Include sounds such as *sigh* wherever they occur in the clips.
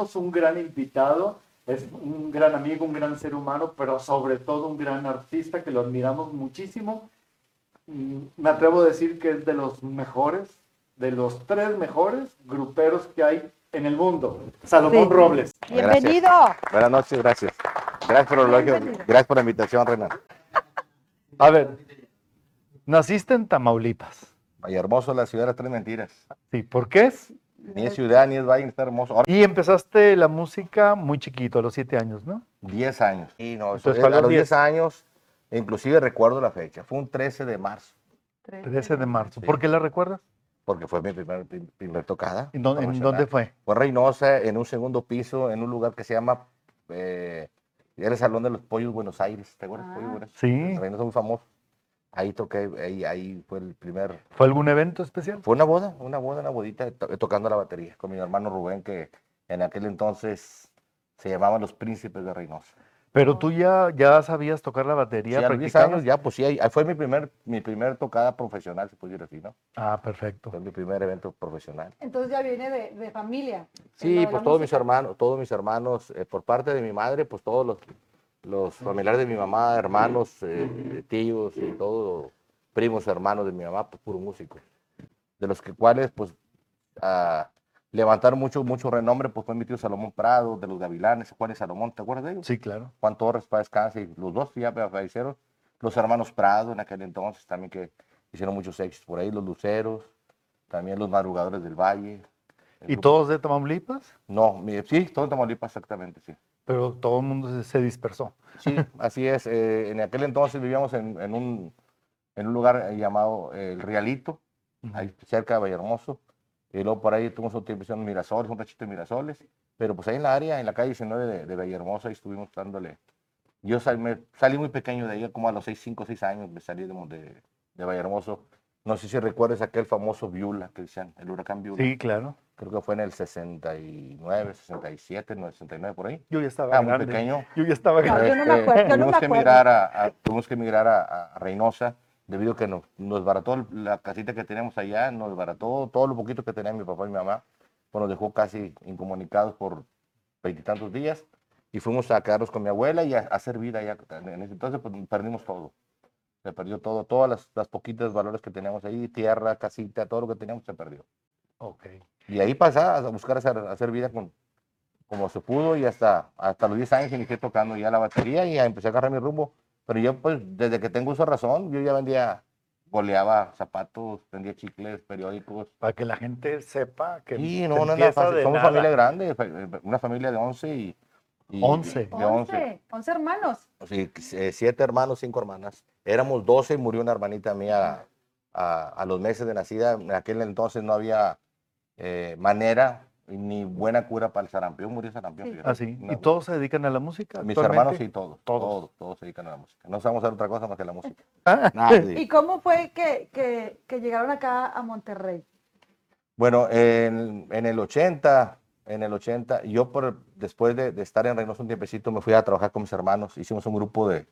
Tenemos un gran invitado, es un gran amigo, un gran ser humano, pero sobre todo un gran artista que lo admiramos muchísimo. Mm, Me atrevo a decir que es de los mejores, de los tres mejores gruperos que hay en el mundo. Salomón Sí. Robles. Bienvenido. Buenas noches, gracias. Gracias por el gracias por la invitación, Renan. A ver, naciste en Tamaulipas. Valle Hermoso, la ciudad de las tres mentiras. Sí, ¿por qué es? Ni es ciudad, ni es valle, está hermoso. Ahora, Y empezaste la música muy chiquito, a los siete años, ¿no? 10 años. Y no, Entonces, es- a los 10. 10 años, inclusive recuerdo la fecha, fue un 13 de marzo, 13 de marzo. Sí. ¿Por qué la recuerdas? porque fue mi primer, prim- primer tocada. ¿En dónde, en dónde fue? Fue en Reynosa, en un segundo piso, en un lugar que se llama, eh, era el Salón de los Pollos Buenos Aires, ¿te acuerdas? Ah. Pollos Buenos Sí. Aires? Reynosa muy famoso. Ahí toqué, ahí, ahí fue el primer, ¿Fue algún evento especial? Fue una boda, una boda, una bodita, to- tocando la batería con mi hermano Rubén, que en aquel entonces se llamaban los príncipes de Reynosa. Pero tú ya, ya sabías tocar la batería, Sí, a los 10 practicabas? años ya, pues sí, ahí- fue mi primer, mi primer tocada profesional, se puede decir así, ¿no? Ah, perfecto. Fue mi primer evento profesional. Entonces ya viene de, de familia. Sí, pues todos mis hermanos, todos mis hermanos, eh, por parte de mi madre, pues todos los, los familiares de mi mamá, hermanos, eh, tíos y todos, primos, hermanos de mi mamá, pues puro músico. De los que cuales, pues, levantaron mucho, mucho renombre, pues fue mi tío Salomón Prado, de los Gavilanes, Juan y Salomón, ¿te acuerdas de ellos? Sí, claro. Juan Torres, descanse, y los dos ya fallecieron. Los hermanos Prado en aquel entonces también que hicieron muchos éxitos por ahí, los Luceros, también los Madrugadores del Valle. ¿Y grupo- todos de Tamaulipas? no, mi- sí, todo en Tamaulipas, exactamente, sí. Pero todo el mundo se, dispersó. Sí, *laughs* así es. eh, en aquel entonces vivíamos en, en un, en un lugar eh, llamado eh, El Realito, ahí cerca de Vallehermoso. Y luego por ahí tuvimos tiempo en Mirasoles, un rachito de Mirasoles. Pero pues ahí en la área, en la calle 19 de, de Vallehermoso, ahí estuvimos dándole. Yo sal- me- salí muy pequeño de ahí, como a los 6, 5, 6 años me salí de, de, de Vallehermoso. No sé si recuerdas aquel famoso Viula que decían, el huracán Viula. Sí, claro. Creo que fue en el 69, 67, no, 69 por ahí. Yo ya estaba Ah, muy grande. pequeño. Yo ya estaba No, grande. yo no me acuerdo, yo no tuvimos me que emigrar a, a- tuvimos que emigrar a, a Reynosa debido a que nos, nos barató la casita que teníamos allá, nos barató todo lo poquito que tenía mi papá y mi mamá, pues nos dejó casi incomunicados por veintitantos días y fuimos a quedarnos con mi abuela y a, a hacer vida allá. En ese entonces pues, perdimos todo. Se perdió todo, todas las, las poquitas valores que teníamos ahí, tierra, casita, todo lo que teníamos se perdió. Ok. Y ahí pasaba a buscar hacer, hacer vida con, como se pudo y hasta, hasta los 10 años inicié tocando ya la batería y empecé a agarrar mi rumbo. Pero yo pues desde que tengo esa razón, yo ya vendía, goleaba zapatos, vendía chicles, periódicos. Para que la gente sepa que se no, no, no, somos nada. familia grande, fa- una familia de 11 y... y- 11. De 11. 11, 11 hermanos. Sí, eh, siete hermanos, cinco hermanas. Éramos 12 y murió una hermanita mía a, a los meses de nacida. En aquel entonces no había eh, manera ni buena cura para el sarampión. Murió sarampión. Sí. Ah, sí. ¿Y todos se dedican a la música? Mis hermanos sí, todos, Todos. todos. Todos, se dedican a la música. No sabemos hacer otra cosa más que la música. *laughs* Ah, Nadie. ¿Y cómo fue que, que, que llegaron acá a Monterrey? Bueno, en, en el 80, en el 80, yo por, después de, de estar en Reynosa un tiempecito me fui a trabajar con mis hermanos. Hicimos un grupo de,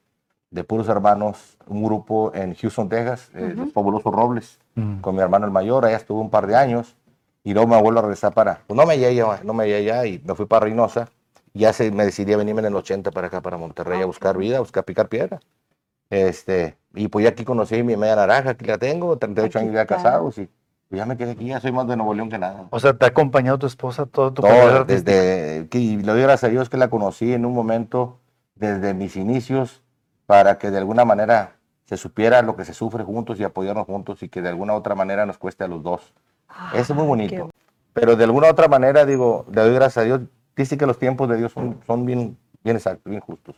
de puros hermanos, un grupo en Houston, Texas, eh, los Fabulosos Robles, Mm. con mi hermano el mayor. Allá estuve un par de años y luego me vuelvo a regresar para, pues no me llegué, no me llegué allá y me fui para Reynosa. Y Ya se, me decidí a venirme en el 80 para acá, para Monterrey, a buscar vida, a buscar picar piedra. Este, y pues ya aquí conocí mi media naranja, aquí la tengo, 38 Aquí años ya casados y ya me quedé aquí, ya soy más de Nuevo León que nada. O sea, te ha acompañado tu esposa todo tu Todo, desde, que, y le doy gracias a Dios que la conocí en un momento desde mis inicios para que de alguna manera se supiera lo que se sufre juntos y apoyarnos juntos y que de alguna otra manera nos cueste a los dos. Eso es muy bonito. Pero de alguna otra manera, digo, le doy gracias a Dios. Dice que los tiempos de Dios son, son bien, bien exactos, bien justos.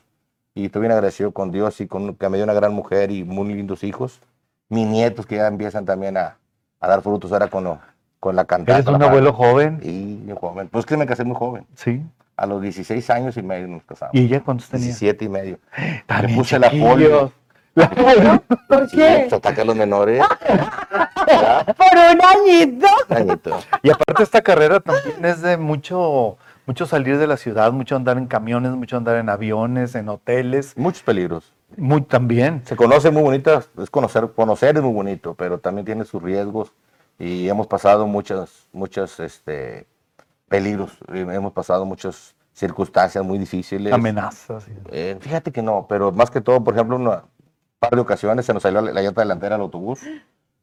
Y estoy bien agradecido con Dios y con que me dio una gran mujer y muy lindos hijos. Mis nietos que ya empiezan también a, a dar frutos ahora con, lo- con la cantante. Eres un abuelo joven. Y muy joven. Pues que me casé muy joven. Sí. A los 16 años y medio nos casamos. ¿Y ella cuántos tenía? 17 y medio. *gasps* También puse la polio. La polio. ¿Por Sí, qué? pues, ataca a los menores. ¿verdad? *laughs* Por un añito. Añito. Y aparte esta carrera también es de mucho, mucho salir de la ciudad, mucho andar en camiones, mucho andar en aviones, en hoteles, Muchos peligros. Muy también. Se conoce muy bonita, es conocer, conocer es muy bonito, pero también tiene sus riesgos y hemos pasado muchas, muchas, este, peligros, hemos pasado muchas circunstancias muy difíciles. Amenazas. sí. Eh, fíjate que no, pero más que todo, por ejemplo, una par de ocasiones se nos salió la, la llanta delantera del autobús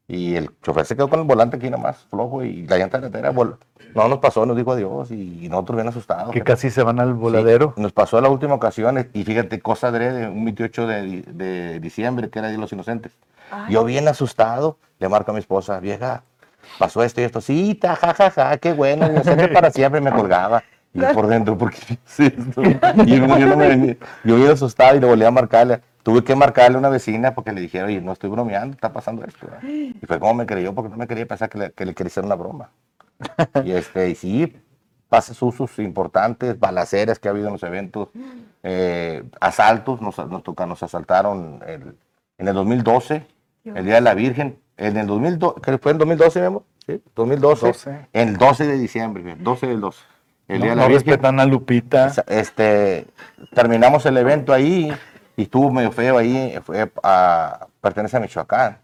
y el chofer se quedó con el volante aquí nomás, flojo, y la llanta delantera no nos pasó, nos dijo adiós y, nosotros bien asustados. Que pero- casi se van al Sí, voladero. nos pasó la última ocasión y fíjate, cosa de un 28 de, de diciembre, que era Día de los Inocentes. Ay. Yo bien asustado, le marco a mi esposa, vieja, pasó esto y esto, sí, ta, ja, ja, ja, qué bueno, inocente para siempre, me colgaba. Y por dentro, ¿por qué hice esto? Y yo, yo no me venía- yo bien asustado y le volví a marcarle. Tuve que marcarle a una vecina porque le dijeron, oye, no estoy bromeando, está pasando esto. ¿verdad?". *gasps* Y fue como me creyó porque no me quería pensar que le, que le quería hacer una broma. Y este, y sí, pases usos importantes, balaceras que ha habido en los eventos, eh, asaltos, nos, nos, toca- nos asaltaron el- en el 2012, el Día de la Virgen, en el 2012, creo que fue en 2012, Memo, ¿sí? 2012, 12. el 12 de diciembre, fíjate, 12 del 12, el No, Día de no la Virgen. respetan a Lupita. Este, terminamos el evento ahí y estuvo medio feo ahí, fue a, pertenece a Michoacán.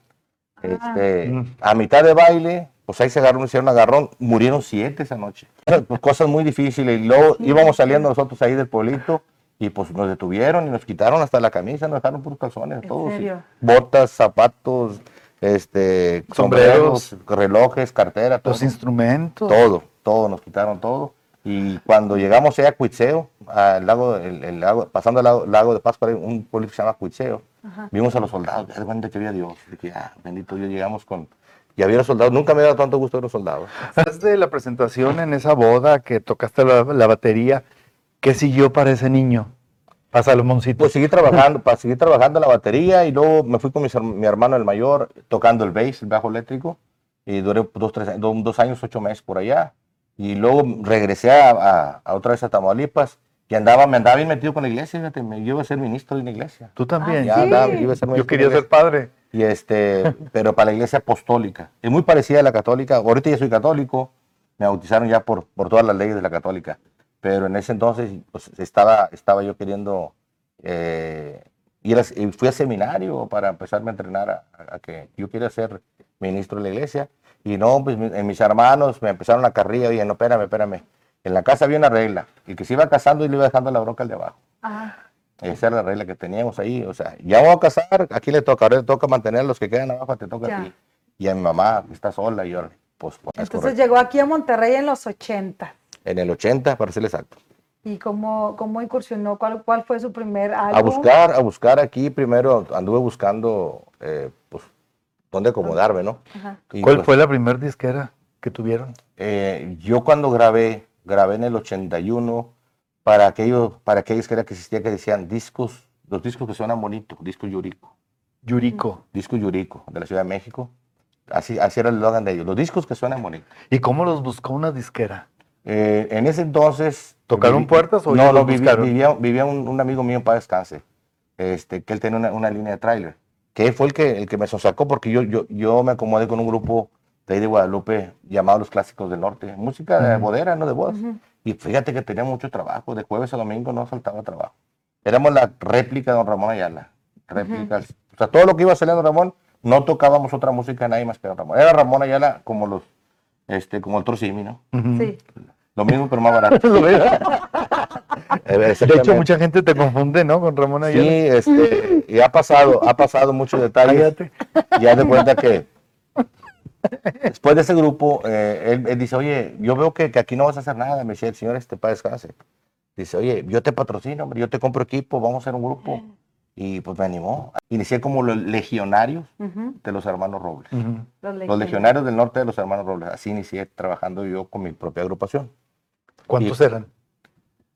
Este, Mm. A mitad de baile, pues ahí se agarró, hicieron agarrón, murieron siete esa noche. Pues, cosas muy difíciles. Y luego íbamos saliendo nosotros ahí del pueblito y pues nos detuvieron y nos quitaron hasta la camisa, nos dejaron puros calzones, ¿En todos. botas, zapatos, este, Sombreros. sombreros, relojes, cartera, todo. Los instrumentos. Todo, todo, nos quitaron todo. Y cuando llegamos allá a Cuitzeo, al lago, el, el lago, pasando el lago, lago de Pascua, hay un pueblo que se llama Cuitzeo, vimos a los soldados, de cuenta que había Dios. Dije, ah, bendito Dios, llegamos con... Y había los soldados, nunca me había dado tanto gusto ver los soldados. De la presentación en esa boda que tocaste la, la batería, ¿qué siguió para ese niño? Para Salomoncito. Pues seguí trabajando, para seguir trabajando la batería y luego me fui con mis herm- mi hermano el mayor tocando el bass, el bajo eléctrico, y duré dos, tres, dos, dos años, ocho meses por allá. Y luego regresé a, a- a otra vez a Tamaulipas y andaba, me andaba bien metido con la iglesia, fíjate, me, yo iba a ser ministro de una iglesia. Tú también. Ya Sí. andaba, yo iba a ser Yo quería ser padre. y este, pero para la iglesia apostólica. Es muy parecida a la católica. Ahorita ya soy católico, me bautizaron ya por, por todas las leyes de la católica. Pero en ese entonces pues, estaba, estaba yo queriendo eh, ir a, fui al seminario para empezarme a entrenar a, a que yo quería ser ministro de la iglesia. Y no, pues en mis hermanos me empezaron a carrilla, oye, no, espérame, espérame. En la casa había una regla, y que se iba casando y le iba dejando la bronca al de abajo. Ah, Esa era la regla que teníamos ahí. O sea, ya vamos a casar, aquí le toca, ahora le toca mantener a los que quedan abajo, te toca Ya. a ti. Y a mi mamá, que está sola, y yo, pues, pues, es entonces correcto. llegó aquí a Monterrey en los 80. En el 80, para ser exacto. ¿Y cómo, cómo incursionó? ¿Cuál, ¿Cuál fue su primer álbum? A buscar, a buscar aquí, primero anduve buscando, eh, pues, dónde acomodarme, ¿no? Ajá. Y, ¿Cuál pues, fue la primer disquera que tuvieron? eh, yo cuando grabé, grabé en el 81 para aquellos, para aquellos que era que existía que decían discos, los discos que suenan bonitos, discos Yurico. Yurico. Disco Yurico, de la Ciudad de México. Así, así era el eslogan de ellos. Los discos que suenan bonitos. ¿Y cómo los buscó una disquera? Eh, en ese entonces... ¿Tocaron puertas o No, no, buscaron? vivía, vivía un, un amigo mío para descanse, este, que él tenía una, una línea de tráiler, que fue el que, el que me sacó porque yo, yo, yo me acomodé con un grupo de ahí de Guadalupe llamado Los Clásicos del Norte, música de bodera, no de bodas. Y fíjate que tenía mucho trabajo, de jueves a domingo no faltaba trabajo. Éramos la réplica de don Ramón Ayala, réplica, o sea, todo lo que iba saliendo Ramón, no tocábamos otra música nadie más que don Ramón. Era Ramón Ayala como los, este, como el Trocimi, ¿no? Sí. Lo mismo pero más barato. *laughs* *laughs* De hecho, mucha gente te confunde, ¿no? Con Ramón Ayala. Sí, este, y ha pasado, ha pasado muchos detalles. Cállate. Y haz de cuenta que después de ese grupo, eh, él, él dice, oye, yo veo que, que aquí no vas a hacer nada. Me decía el señor este para descanse. Dice, oye, yo te patrocino, hombre, yo te compro equipo, vamos a hacer un grupo. Y pues me animó. Inicié como los legionarios de los hermanos Robles. Los legionarios del norte de los hermanos Robles. Así inicié trabajando yo con mi propia agrupación. ¿Cuántos Y- eran?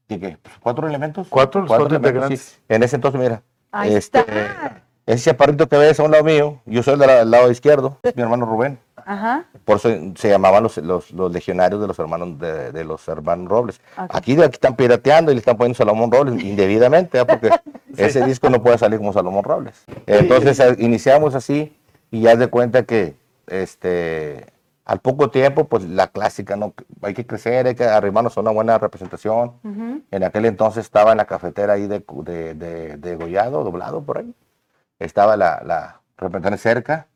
¿Y qué? Pues, ¿Cuatro elementos? Cuatro, cuatro elementos, integrantes. sí. En ese entonces, mira. Ahí este, está. Ese chaparrito que ves a un lado mío, yo soy del, del lado izquierdo, *laughs* mi hermano Rubén. Ajá. Por eso se llamaban los, los, los legionarios de los hermanos de, de los hermanos Robles. Ok. Aquí, aquí están pirateando y le están poniendo Salomón Robles *laughs* indebidamente, ¿eh? porque ese disco no puede salir como Salomón Robles. Entonces eh, iniciamos así y ya de cuenta que este al poco tiempo, pues la clásica, ¿no? Hay que crecer, hay que arrimarnos a una buena representación. En aquel entonces estaba en la cafetera ahí de, de, de, de Gollado, doblado por ahí. Estaba la, la representante cerca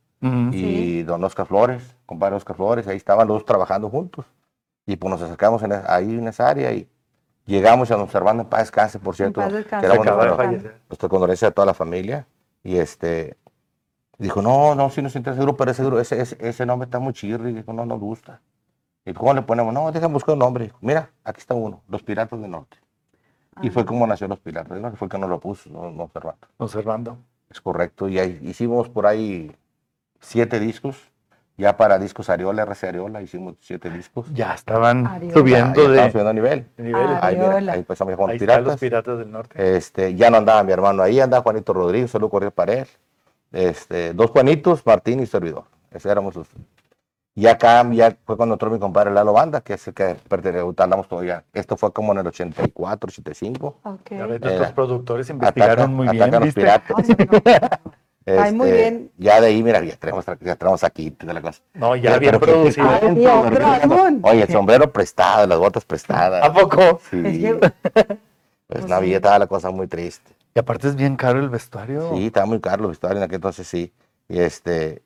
y don Oscar Flores, compadre Oscar Flores, ahí estaban los dos trabajando juntos. Y pues nos acercamos en, ahí en esa área y llegamos a don Servando en paz descanse, por cierto. paz que descanse. era los- fallecer. nuestra condolencia a toda la familia. Y este dijo, no, no, sí nos interesa el grupo, pero ese, ese, ese, ese nombre está muy chirri. Dijo, no nos gusta. Y ¿cómo le ponemos? No, déjame buscar un nombre. Dijo, Mira, aquí está uno, Los Piratas del Norte. Y fue como nació Los Piratas del Norte, fue que nos lo puso, no, no Servando. Observando. Es correcto. Y ahí hicimos por ahí siete discos. Ya para discos Ariola, RC Ariola, hicimos siete discos. Ya estaban Ariola. Subiendo ya de subiendo a nivel. Ah, Ahí, mira, ahí empezamos con Ahí los piratas. los piratas del norte. Este, ya no andaba mi hermano ahí, andaba Juanito Rodríguez, solo corría para él. Este, dos Juanitos, Martín y servidor. Esos éramos los. Y acá ya fue cuando entró mi compadre Lalo Banda, que es el que pertenece, hablamos todavía. Esto fue como en el 84, 85. Ok. Ya ves, Eh, nuestros productores investigaron Ataca- muy atacan bien, los ¿viste? piratas. Ay, *laughs* Ay, muy Este, bien. Ya de ahí, mira, ya tenemos, ya tenemos aquí de la cosa. No, ya Pero- bien producido. Ay. Oye, el sombrero prestado, las botas prestadas. ¿A poco? Sí, Es que- *laughs* pues una vida estaba la cosa muy triste. Y aparte es bien caro el vestuario. Sí, estaba muy caro los vestuarios en aquel entonces sí. Y este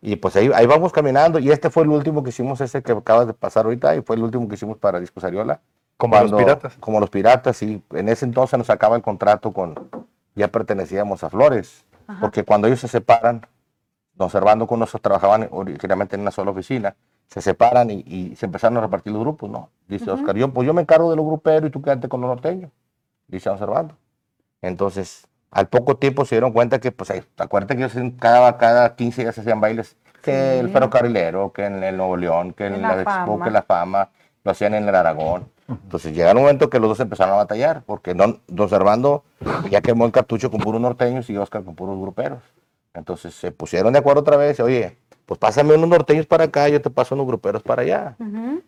y pues ahí, ahí vamos caminando y este fue el último que hicimos ese que acabas de pasar ahorita y fue el último que hicimos para Discos Ariola. Como los piratas. Como los piratas y en ese entonces nos acaba el contrato con ya pertenecíamos a Flores, porque cuando ellos se separan, don Servando con nosotros trabajaban originalmente en una sola oficina, se separan y, y se empezaron a repartir los grupos, ¿no? Dice Oscar, yo pues yo me encargo de los gruperos y tú quédate con los norteños, dice don Servando. Entonces, al poco tiempo se dieron cuenta que, pues, ahí, acuérdate que ellos cada, cada 15 días se hacían bailes, que el ferrocarrilero, que en el Nuevo León, que en, En la, la Expo, que la fama, lo hacían en el Aragón. Entonces, llega un momento que los dos empezaron a batallar, porque don, don Servando ya quemó el cartucho con puros norteños y Oscar con puros gruperos. Entonces, se pusieron de acuerdo otra vez, oye, pues pásame unos norteños para acá, yo te paso unos gruperos para allá.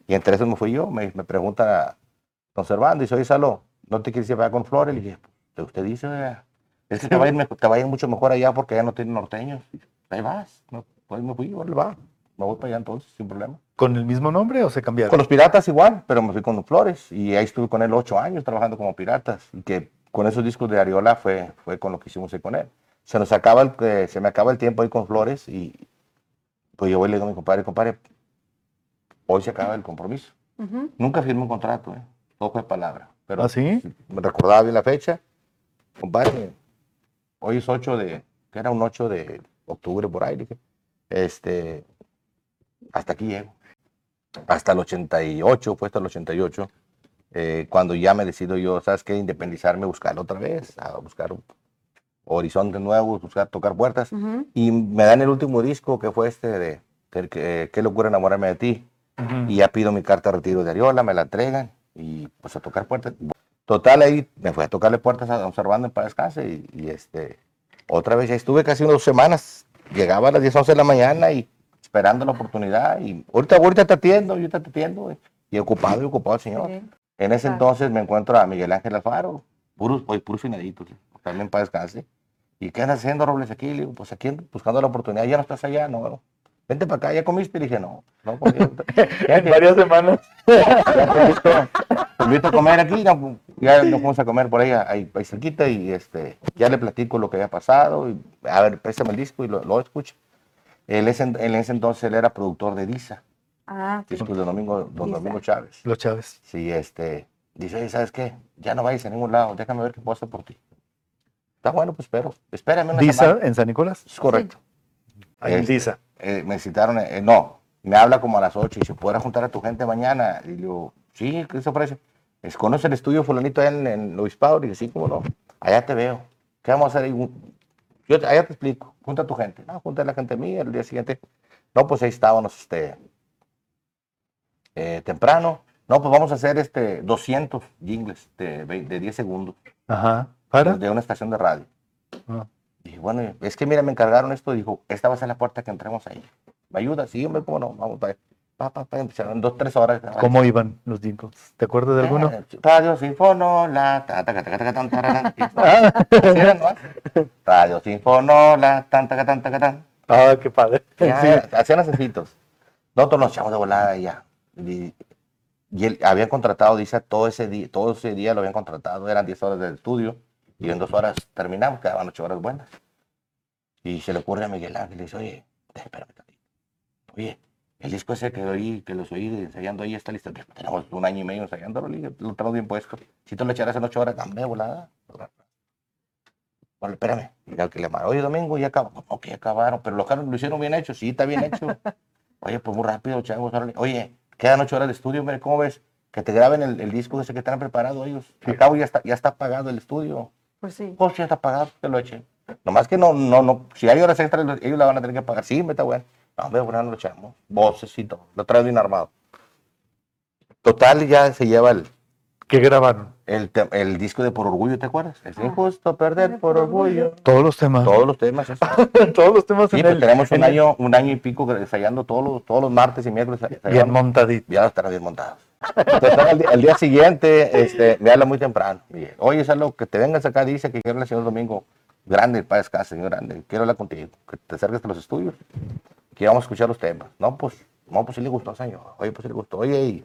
Y entre esos me fui yo, me, me pregunta don Servando, dice, oye, Salo, ¿no te quieres llevar con Flores? Le dije, "Pues, usted dice, oiga, es que te va, a ir, te va a ir mucho mejor allá porque allá no tienen norteños. Ahí vas, no, pues me fui, órale, va, me voy para allá entonces, sin problema. ¿Con el mismo nombre o se cambiaron? Con los piratas igual, pero me fui con Flores y ahí estuve con él ocho años trabajando como piratas y que con esos discos de Ariola fue, fue con lo que hicimos ahí con él. Se nos acaba el, eh, se me acaba el tiempo ahí con Flores y pues yo voy y le digo a mi compadre, compadre, hoy se acaba el compromiso. Ujú. Nunca firmé un contrato, ¿eh? todo fue palabra. Pero ¿Ah, sí? me recordaba bien la fecha. Compadre, hoy es 8 de, que era un 8 de octubre por ahí. Este, hasta aquí llego. Hasta el 88, fue hasta el 88, eh, cuando ya me decido yo, ¿sabes qué? Independizarme, buscar otra vez, a buscar un horizonte nuevo, buscar tocar puertas. Y me dan el último disco que fue este de, de que- Qué locura enamorarme de ti y ya pido mi carta de retiro de Ariola, me la entregan y pues a tocar puertas. Total, ahí me fui a tocarle puertas a don Servando en paz descanse y, y, este, otra vez ya estuve casi unas dos semanas, llegaba a las 10, 11 de la mañana y esperando la oportunidad y ahorita, ahorita te atiendo, ahorita te atiendo y ocupado y ocupado el señor. Sí. En ese Claro. entonces me encuentro a Miguel Ángel Alfaro, puros, pues, puros finaditos, también para descanse. ¿Y qué andas haciendo, Robles, aquí? Le digo, pues aquí ando buscando la oportunidad, ya no estás allá, no. Vente para acá, ¿ya comiste? Le dije, no, no, *laughs* ya En varias semanas. *laughs* ya te invito, te invito a comer aquí, no, ya nos fuimos a comer por ahí, ahí, ahí cerquita, y este, ya le platico lo que había pasado, y a ver, préstame el disco y lo, lo escucha. Él es en, en ese entonces él era productor de Disa, Ah, sí. discos de Domingo, don Disa. Domingo Chávez. Los Chávez. Sí, este, dice, oye, ¿sabes qué? Ya no vayas a ningún lado, déjame ver qué puedo hacer por ti. Está bueno, pues espero, espérame una Disa semana. en San Nicolás. Es correcto. Ahí en Este, Disa. eh, me citaron, eh, no, me habla como a las 8 y se podrá juntar a tu gente mañana. Y digo, sí, ¿qué se ofrece? Es, ¿Conoce el estudio fulanito en, en Obispado? Y dice, sí, cómo no. Allá te veo. ¿Qué vamos a hacer Yo allá te explico. Junta a tu gente. No, junta a la gente mía. El día siguiente, no, pues ahí estábamos, este, eh, temprano. No, pues vamos a hacer este 200 jingles de, de 10 segundos Ajá. ¿Para? de una estación de radio. Ah. Dije, bueno, es que mira, me encargaron esto. Dijo, esta va a ser la puerta que entremos ahí. ¿Me ayuda? Sí, hombre, cómo no. Vamos, pa, pa, pa, pa, empezaron dos, tres horas. ¿Cómo iban los jingles? ¿Te acuerdas de alguno? Eh, Radio Sinfonola, ta, ta, ta, ta, ta. *laughs* Radio Sinfonola, ta, ta. Ah, qué padre. Hacían asesitos. Nosotros nos echamos de volada y ya. Y, y él habían contratado, dice, todo ese día, todo ese día lo habían contratado, eran 10 horas de estudio y en dos horas terminamos, quedaban 8 horas buenas. Y se le ocurre a Miguel Ángel, le dice, oye, espérame tantito. Oye, El disco ese que oí, que los oí ensayando ahí está listo. Tenemos un año y medio ensayándolo, lo tenemos bien puesto. Si tú lo echaras en ocho horas, dame volada. Bueno, espérame. Al que le llamaba, oye, Domingo, ya acabaron. ¿Cómo que ya acabaron? Pero los carros lo hicieron bien hecho. Sí, está bien hecho. *laughs* Oye, pues muy rápido, chavos. Oye, quedan ocho horas de estudio, hombre, ¿cómo ves? Que te graben el, el disco ese que están preparado ellos. Al cabo ya está, ya está pagado el estudio. Pues sí. Pues ya está pagado, que lo echen. Nomás que no, no, no, si hay horas extras, ellos la van a tener que pagar. Sí, me está bueno. No, hombre, bueno, no lo echamos. Voces y todo. Lo trae bien armado. Total, ya se lleva el, ¿Qué grabaron? el, el disco de Por Orgullo, ¿te acuerdas? Es injusto perder por orgullo. Todos los temas. Todos los temas. *laughs* Todos los temas Sí, en pues el- tenemos un año, un año y pico ensayando todos los, todos los martes y miércoles. Bien montadito. ya estará bien montado. Entonces, al, día, al día siguiente, este, me habla muy temprano. Me dice, Oye, es algo que te vengas acá, dice que quiero el señor Domingo. Grande, el padre Escasa, señor grande. Quiero hablar contigo, que te acerques a los estudios. Que vamos a escuchar los temas. No, pues, no, pues sí le gustó, señor. Oye, pues sí le gustó. Oye, y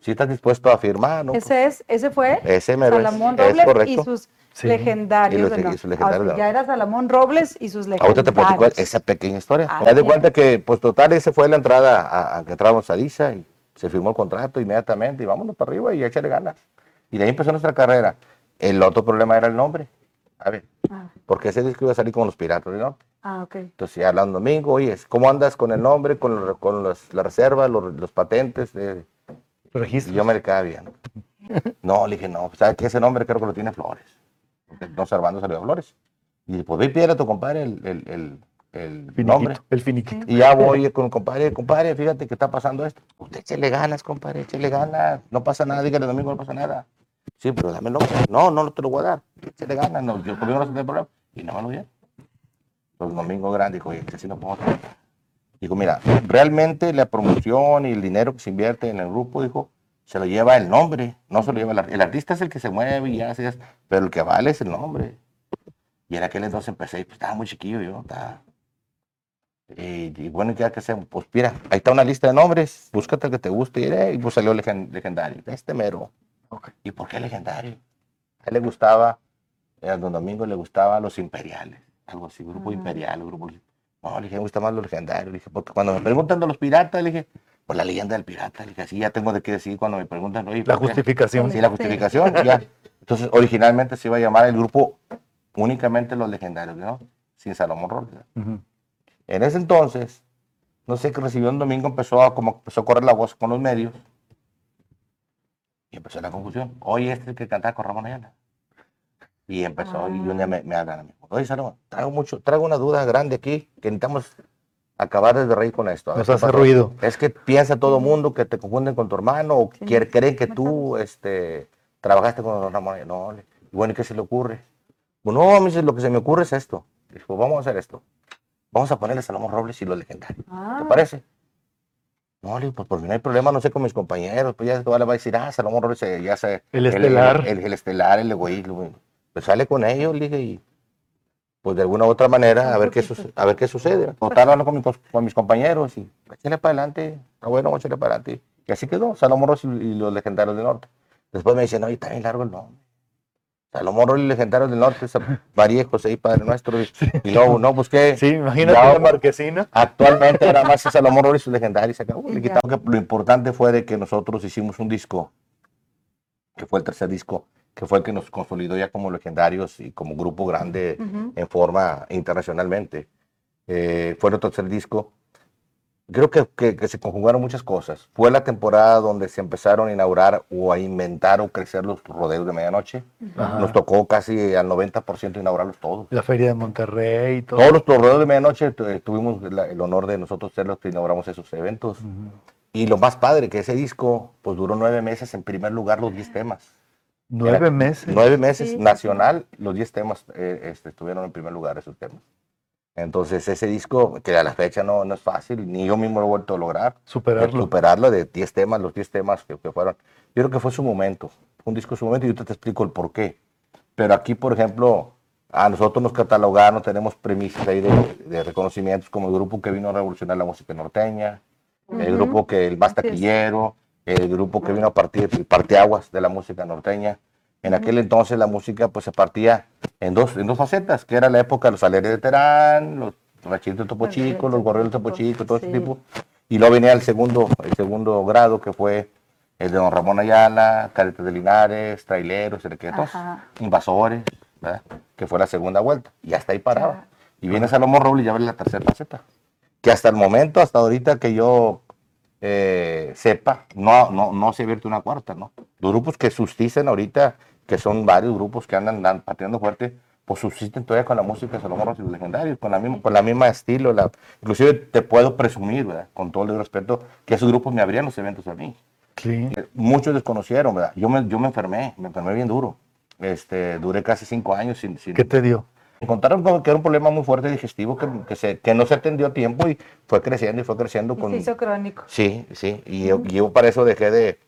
si estás dispuesto a firmar, ¿no? Ese es, ese fue Ese es- Salamón es Robles correcto. y sus Sí. legendarios. Y los- y sus legendarios. Ya era Salamón Robles y sus legendarios. Ahorita te platico esa pequeña historia. Me das de cuenta que, pues total, ese fue la entrada a, a que entramos a DISA y se firmó el contrato inmediatamente y vámonos para arriba y échale ganas. Y de ahí empezó nuestra carrera. El otro problema era el nombre. A ver, Ah, porque ese disco iba a salir con los Piratas del Norte. ah, ok. Entonces ya hablando domingo, oye, ¿cómo andas con el nombre, con, los- con los- la reserva, los, los patentes? de- Y Registro. yo me le quedaba bien. No, le dije, no, pues, ¿sabes qué? Ese nombre creo que lo tiene Flores. Porque no Servando salió a Flores. Y dije, pues ve y pídele a tu compadre el, el, el, el Finiquito, nombre. El finiquito. Y ya voy con el compadre, compadre, fíjate que está pasando esto. Usted échele ganas, compadre, échele ganas. No pasa nada, dígale domingo, no pasa nada. Sí, pero dame el nombre. No, no, no te lo voy a dar. Échele ganas, no, yo conmigo no se tiene problema. Y no me lo dieron. Entonces, domingo grande, dijo, oye, que así no podemos trabajar. Dijo, mira, realmente la promoción y el dinero que se invierte en el grupo, dijo, se lo lleva el nombre, no se lo lleva el artista. El artista es el que se mueve y hace, pero el que vale es el nombre. Y en aquel entonces empecé, pues estaba muy chiquillo yo, estaba y, y bueno, ¿qué hay que hacer? Pues mira, ahí está una lista de nombres, búscate el que te guste. Y, eh, y pues salió legen- legendario, este mero. ¿Y por qué legendario? A él le gustaba, eh, a don Domingo le gustaba los imperiales, algo así, grupo Ah. imperial, grupo. No, le dije, me gusta más lo legendario. Le dije, porque cuando me preguntan de los piratas, le dije, pues la leyenda del pirata. Le dije, así ya tengo de qué decir cuando me preguntan, oye, La ¿por qué?". justificación. Sí, la justificación, ya. Entonces, originalmente se iba a llamar el grupo únicamente los legendarios, ¿no? Sin Salomón Robles. Ujú. En ese entonces, no sé qué recibió un domingo, empezó a, como empezó a correr la voz con los medios y empezó la confusión. Oye, este es el que cantaba con Ramón Ayala. Y empezó, y un día me, me hablan a mí. Oye, Salomón, traigo, mucho, traigo una duda grande aquí que necesitamos acabar de reír con esto. A Nos hace pasó". ruido. Es que piensa todo mundo que te confunden con tu hermano o Sí. quiere- creen que tú este, trabajaste con Ramón. Ayala. No, le- bueno, ¿y qué se le ocurre? Bueno, no, me dice, lo que se me ocurre es esto. Dijo, vamos a hacer esto. Vamos a ponerle Salomón Robles y los legendarios. Ah, ¿Te parece? No, le digo, pues porque no hay problema, no sé con mis compañeros, pues ya le va a decir, ah, Salomón Robles eh, ya se... El estelar. El, el- el estelar, el egoísmo. Pues sale con ellos, le dije, y pues de alguna u otra manera, a ver qué, suce- a ver qué sucede. Total, hablo con, mi cos- con mis compañeros y échale para adelante, está bueno, échale para adelante. Y así quedó, Salomón Robles y, y los legendarios del norte. Después me dicen, no, está bien largo el nombre. Salomón Robles y legendarios del norte, José y Padre Nuestro. Y, y luego, no, pues qué. Sí, imagínate Ya, la marquesina. Actualmente nada más es Salomón Robles y sus legendarios. Se acabó. Y Le ya. quitamos que lo importante fue de que nosotros hicimos un disco, que fue el tercer disco, que fue el que nos consolidó ya como legendarios y como grupo grande en forma internacionalmente. Eh, fue nuestro tercer disco. Creo que, que- que se conjugaron muchas cosas. Fue la temporada donde se empezaron a inaugurar o a inventar o crecer los rodeos de medianoche. Ajá. Nos tocó casi al 90% inaugurarlos todos. La feria de Monterrey y todo. Todos los rodeos de medianoche eh, tuvimos la- el honor de nosotros ser los que inauguramos esos eventos. Y lo más padre, que ese disco pues duró nueve meses en primer lugar los 10 temas. Nueve Era- meses. Nueve meses sí, nacional, los 10 temas eh, este, estuvieron en primer lugar esos temas. Entonces ese disco, que a la fecha no, no es fácil, ni yo mismo lo he vuelto a lograr, Superarlo. superarlo de 10 temas, los 10 temas que, que fueron. Yo creo que fue su momento, fue un disco de su momento y yo te, te explico el por qué. Pero aquí, por ejemplo, a nosotros nos catalogaron, tenemos premisas ahí de, de reconocimientos como el grupo que vino a revolucionar la música norteña, el grupo que el más taquillero, el grupo que vino a partir, el parteaguas de la música norteña. En aquel entonces la música pues se partía en dos, en dos facetas, que era la época de los aleres de Terán, los rachitos de Topo Chico, los gorreros de Topo Chico, todo ese tipo. Y luego venía el segundo, el segundo grado, que fue el de Don Ramón Ayala, Cadetes de Linares, Traileros, Erequetos, Ajá. Invasores, ¿verdad? que fue la segunda vuelta. Y hasta ahí paraba. Y viene Salomón Robles y ya ve la tercera faceta. Que hasta el momento, hasta ahorita que yo eh, sepa, no, no, no se vierte una cuarta, ¿no? Los grupos que subsisten ahorita, que son varios grupos que andan, andan pateando fuerte, pues subsisten todavía con la música de Salomón y los legendarios, con la misma, con la misma estilo. La, inclusive te puedo presumir, ¿verdad? Con todo el respeto, que esos grupos me abrían los eventos a mí. Sí. Muchos desconocieron, ¿verdad? Yo me, yo me enfermé, me enfermé bien duro. Este, duré casi cinco años sin... sin ¿Qué te dio? Encontraron que era un problema muy fuerte digestivo que, que, se, que no se atendió a tiempo y fue creciendo y fue creciendo. Y con, se hizo crónico. Sí, sí. Y yo, y yo para eso dejé de,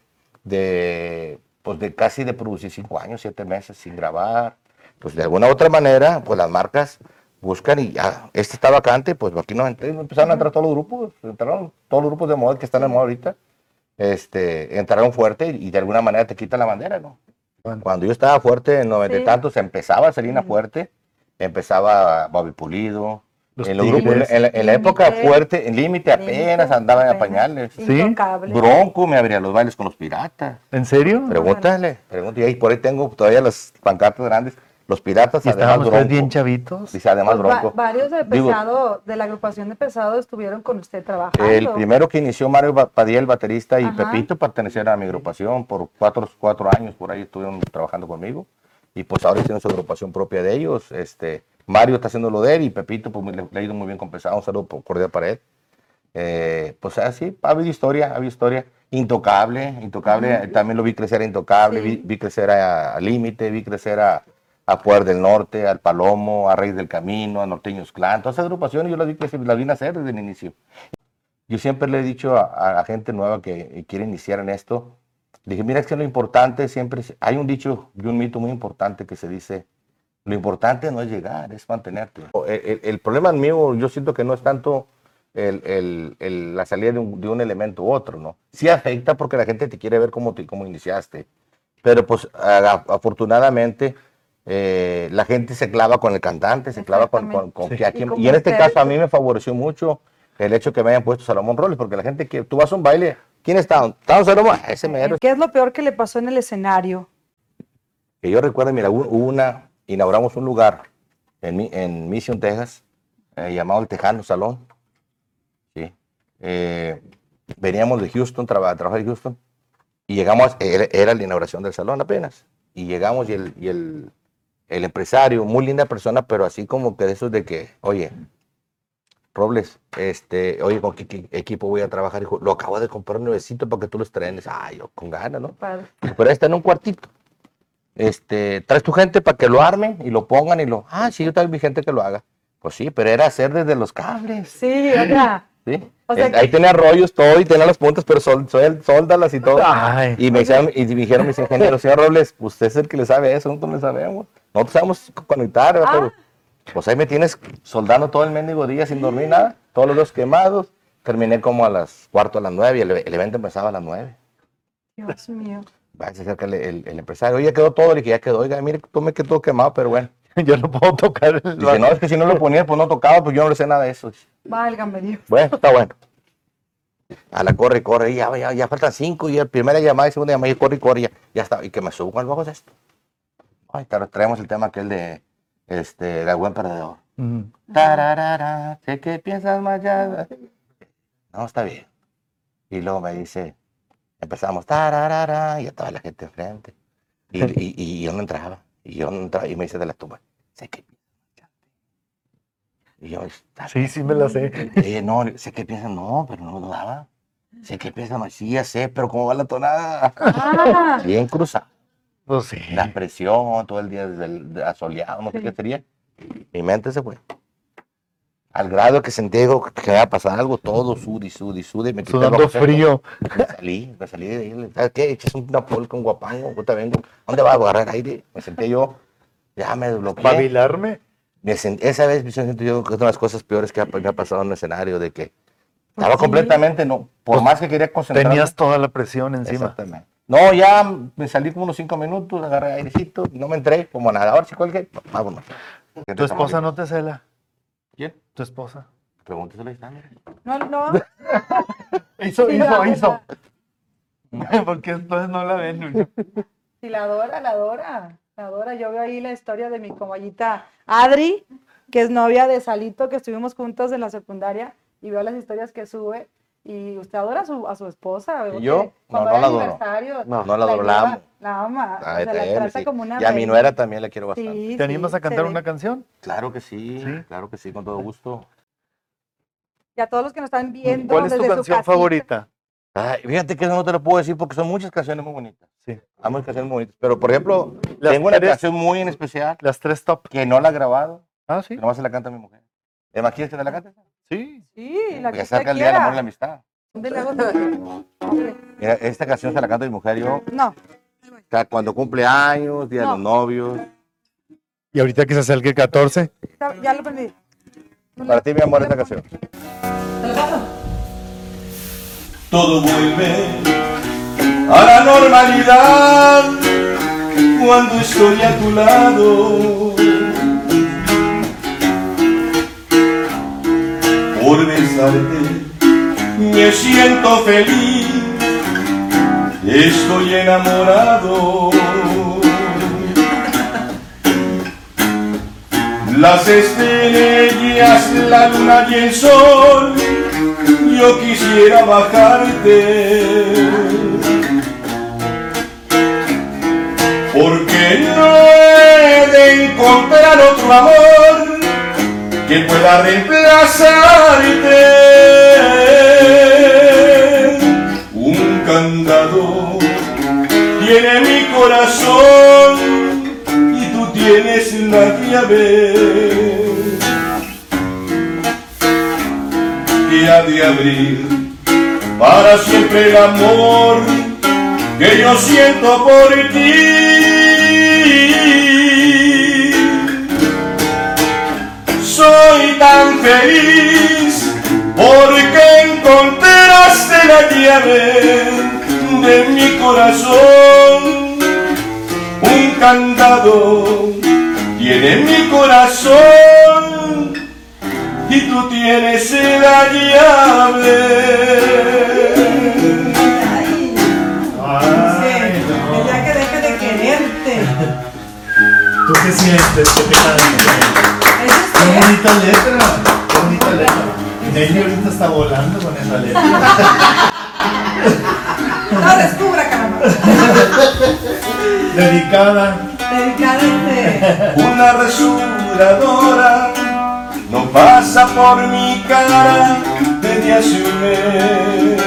de, pues de casi de producir cinco años, siete meses sin grabar. Pues de alguna u otra manera, pues las marcas buscan y ya, este está vacante, pues aquí entré, empezaron a entrar todos los grupos, entraron todos los grupos de moda que están en moda ahorita, este, entraron fuerte y de alguna manera te quitan la bandera, ¿no? Bueno. Cuando yo estaba fuerte, en noventa y Sí. tantos, empezaba Selena fuerte, empezaba Bobby Pulido, Los en, los grupos, en, la, en la época fuerte, en límite apenas Límite, andaba en apenas. pañales. Sí. Bronco me abría los bailes con los piratas. ¿En serio? Pregúntale, pregúntale. Y ahí por ahí tengo todavía las pancartas grandes. Los piratas, ¿Y además Bronco. bien chavitos? Dice además Pues va- Bronco. varios de Digo, pesado, de la agrupación de pesado estuvieron con usted trabajando. el primero que inició Mario Padilla, el baterista, y Ajá. Pepito pertenecieron a mi agrupación por cuatro, cuatro años, por ahí estuvieron trabajando conmigo. Y pues ahora tienen su agrupación propia de ellos. Este, Mario está haciendo lo de él y Pepito pues, le, le ha ido muy bien con pesado. Un saludo por- cordial para él. Eh, pues así, ha habido historia, ha habido historia. Intocable, intocable. eh, También lo vi crecer a Intocable, Sí. vi, vi crecer a, Límite, vi crecer a, a Poder del Norte, al Palomo, a Reyes del Camino, a Norteños Clan. Todas esas agrupaciones yo las vi crecer, las vi nacer desde el inicio. Yo siempre le he dicho a, a la gente nueva que quiere iniciar en esto, dije, mira, es que lo importante siempre, es- hay un dicho y un mito muy importante que se dice, lo importante no es llegar, es mantenerte. El, el- el problema mío, yo siento que no es tanto el- el- el- la salida de un, de un elemento u otro, ¿no? Sí afecta porque la gente te quiere ver cómo, te, cómo iniciaste, pero pues a- afortunadamente eh, la gente se clava con el cantante, se clava con, con, con Sí. que a Y y en este caso a mí me favoreció mucho el hecho que me hayan puesto Salomón Robles, porque la gente que tú vas a un baile, ¿quién está? ¿Está don Salomón? Ese mero. ¿Qué es lo peor que le pasó en el escenario? Que yo recuerdo, mira, hubo una, inauguramos un lugar en, en Mission, Texas, eh, llamado el Tejano Salón. Sí. Eh, veníamos de Houston, traba- a trabajar en Houston, y llegamos, era, era la inauguración del salón apenas, y llegamos y el, y el, el empresario, muy linda persona, pero así como que de esos de que, oye, Robles, este, oye, ¿con qué, qué equipo voy a trabajar? Dijo, lo acabo de comprar nuevecito para que tú lo estrenes. Ay, yo con ganas, ¿no? Padre. pero está en un cuartito. Este, traes tu gente para que lo armen y lo pongan y lo, ah, sí, yo traigo mi gente que lo haga. Pues sí, pero era hacer desde los cables, Sí, oiga. ¿sí? O sea Eh, que- Ahí tenía rollos todo y tenía las puntas, pero sol, sol, sóldalas y todo. Ay. Y me, dijeron, y me dijeron mis ingenieros, señor Robles, usted es el que le sabe eso, nosotros no le sabemos. Nosotros sabemos conectar, ¿verdad? Ah. Pero, pues ahí me tienes soldando todo el mendigo día sin dormir nada, todos los dos quemados. Terminé como a las cuarto a las nueve y el, el evento empezaba a las nueve. Dios mío. Va, se acerca el, el- el empresario, oye, quedó todo, le dije, ya quedó, oiga, mire, tú me quedó quemado, pero bueno. *laughs* Yo no puedo tocar el Dice, no, es que si no lo ponía, pues no tocaba, pues yo no le sé nada de eso. Válgame Dios. Bueno, está bueno. A la corre y corre, y ya, ya, ya faltan cinco, y la primera llamada y segunda llamada, y corre y corre, y ya, ya está, y que me subo con el bajo de esto. Ay, claro, traemos el tema aquel de, este, la buen perdedor. Tararara, sé que piensas más ya. No, está bien. Y luego me dice, empezamos, tararara, y ya estaba la gente enfrente. Y, y, y yo no entraba. Y yo no entraba, y me dice de la tumba, sé que. Y yo, "Está Sí, sí me la sé. eh, no, sé que piensan, no, pero no dudaba. Sé que piensan, sí, ya sé, pero ¿cómo va la tonada? Ah, Bien cruzado. Pues sí. La presión, todo el día desde el, asoleado, no sé Sí. qué sería. Mi mente se fue. Al grado que sentí digo, que me iba a pasar algo, todo sudi, sudi, sudi. Me quité el Sudando frío. Me salí, me salí de ahí. ¿Sabes qué? Echas una polca, un guapango, ahorita vengo. ¿Dónde vas a agarrar aire? Me senté yo, ya me desbloqueé. ¿Pabilarme? Me sent- esa vez me siento yo que es una de las cosas peores que me ha pasado en un escenario, de que estaba sí. completamente, no, por Pues, más que quería concentrarme. Tenías toda la presión encima. Exactamente. No, ya me salí como unos cinco minutos, agarré airecito, no me entré, como nada. Ahora sí cuelgue, vámonos. ¿Tu esposa no te cela? ¿Quién? ¿Tu esposa? Pregúnteselo ahí no, no. *laughs* Hizo, Sí, hizo, hizo. *laughs* Porque entonces no la ven. Sí, la adora, la adora, la adora. Yo veo ahí la historia de mi compañita Adri, que es novia de Salito, que estuvimos juntos en la secundaria, y veo las historias que sube. Y usted adora a su, a su esposa. ¿Y yo? que cuando No, no la adoro. aniversario, No, no la adoro, la amo. La ama, o Ay, sea, la también, trata sí. como una Y a mi nuera también la quiero bastante. Sí, ¿Te animas sí, a cantar una canción? Claro que sí, Sí. claro que sí, con todo gusto. Y a todos los que nos están viendo ¿Cuál es tu desde canción favorita? Ay, fíjate que eso no te lo puedo decir porque son muchas canciones muy bonitas. Sí. Hay muchas canciones muy bonitas. Pero, por ejemplo, Las tengo una canción muy en especial Las tres top. que no la he grabado, Ah, que sí. nomás se la canta mi mujer. Emma, ¿quieres que te la cante? Sí. Sí, la que usted saca el día del amor y la amistad. ¿Dónde le hago también? Mira, esta canción se la canta mi mujer yo No, o sea, cuando cumple años, día de No. los novios. Y ahorita que se acerque el 14. ya- ya lo aprendí. Para ti, mi amor, esta canción. todo vuelve a la normalidad cuando estoy a tu lado. Por besarte me siento feliz, estoy enamorado. Las estrellas, la luna y el sol yo quisiera bajarte. Porque no he de encontrar otro amor que pueda reemplazarte. Un candado tiene mi corazón y tú tienes la llave. que ha de abrir para siempre el amor que yo siento por ti. Feliz porque encontraste la llave de mi corazón. Un candado tiene mi corazón y tú tienes la llave. ¿Tú qué sientes? ¿Qué te Qué bonita letra. Qué bonita letra. Nelly ahorita está volando con esa letra. No descubra, caramba. Dedicada. Dedicada este. Una rasuradora no pasa por mi cara desde hace un mes.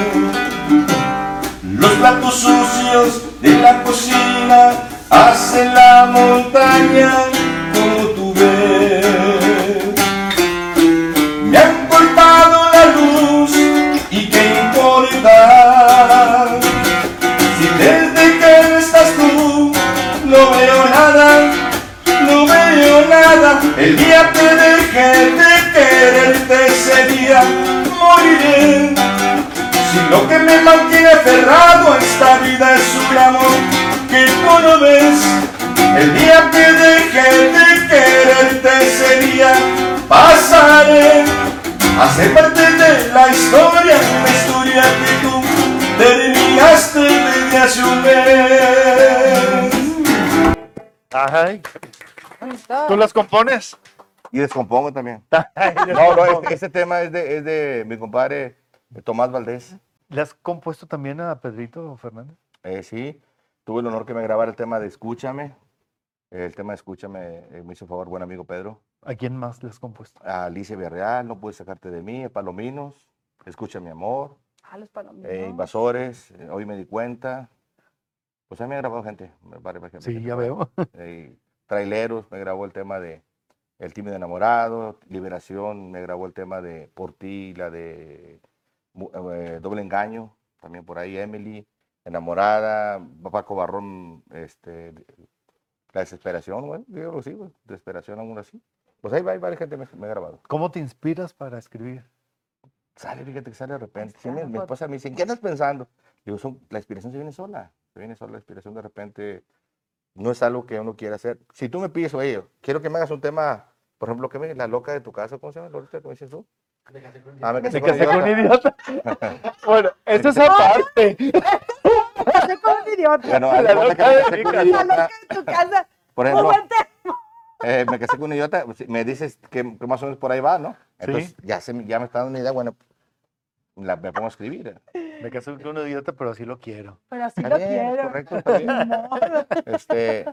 Los platos sucios de la cocina hacen la montaña El día que deje de quererte ese día moriré. Si lo que me mantiene aferrado a esta vida es un amor que tú no ves, el día que deje de quererte ese día pasaré a parte de la historia, una historia que tú terminaste un mes. Ay, ¿tú las compones? Y descompongo también. *laughs* No, no, compongo. este, este tema es de, es de mi compadre Tomás Valdés. ¿Le has compuesto también a Pedrito Fernández? Eh, sí, tuve el honor que me grabara el tema de Escúchame. El tema de Escúchame eh, me hizo favor buen amigo Pedro. ¿A quién más le has compuesto? A Alicia Villarreal, No pude sacarte de mí, Palominos, Escucha mi amor, Ah, los palominos. eh, Invasores, eh, Hoy me di cuenta. Pues a mí me ha grabado gente. Sí, ya veo. Traileros, me grabó el tema de El tímido enamorado, Liberación, me grabó el tema de Por ti, la de eh, Doble engaño, también por ahí Emily, Enamorada, Paco Barrón, este, La desesperación, bueno, yo creo que sí, desesperación aún así. Pues ahí va, hay varias gente me, me ha grabado. ¿Cómo te inspiras para escribir? Sale, fíjate que sale de repente. Sí, mi, esposa me dice, ¿en qué estás pensando? Digo, son, la inspiración se viene sola. Se viene sola la inspiración de repente. No es algo que uno quiera hacer. Si tú me pides, oye, quiero que me hagas un tema, por ejemplo, que me, la loca de tu casa, ¿cómo se llama? Lorita, ¿Cómo dices tú? Ah, me Me casé con casé con un idiota. idiota. *laughs* bueno, eso es aparte. Casé con un idiota. Bueno, La de que loca me de casé con un casa. La idiota. loca en tu casa. Por ejemplo, eh, me casé con un idiota, pues, me dices que, que más o menos por ahí va, ¿no? Entonces ya, se, me- ya me está dando una idea, bueno, la, me pongo a escribir. Me casé con un idiota, pero así lo quiero. Pero así Está lo es quiero. correcto. *laughs* Este,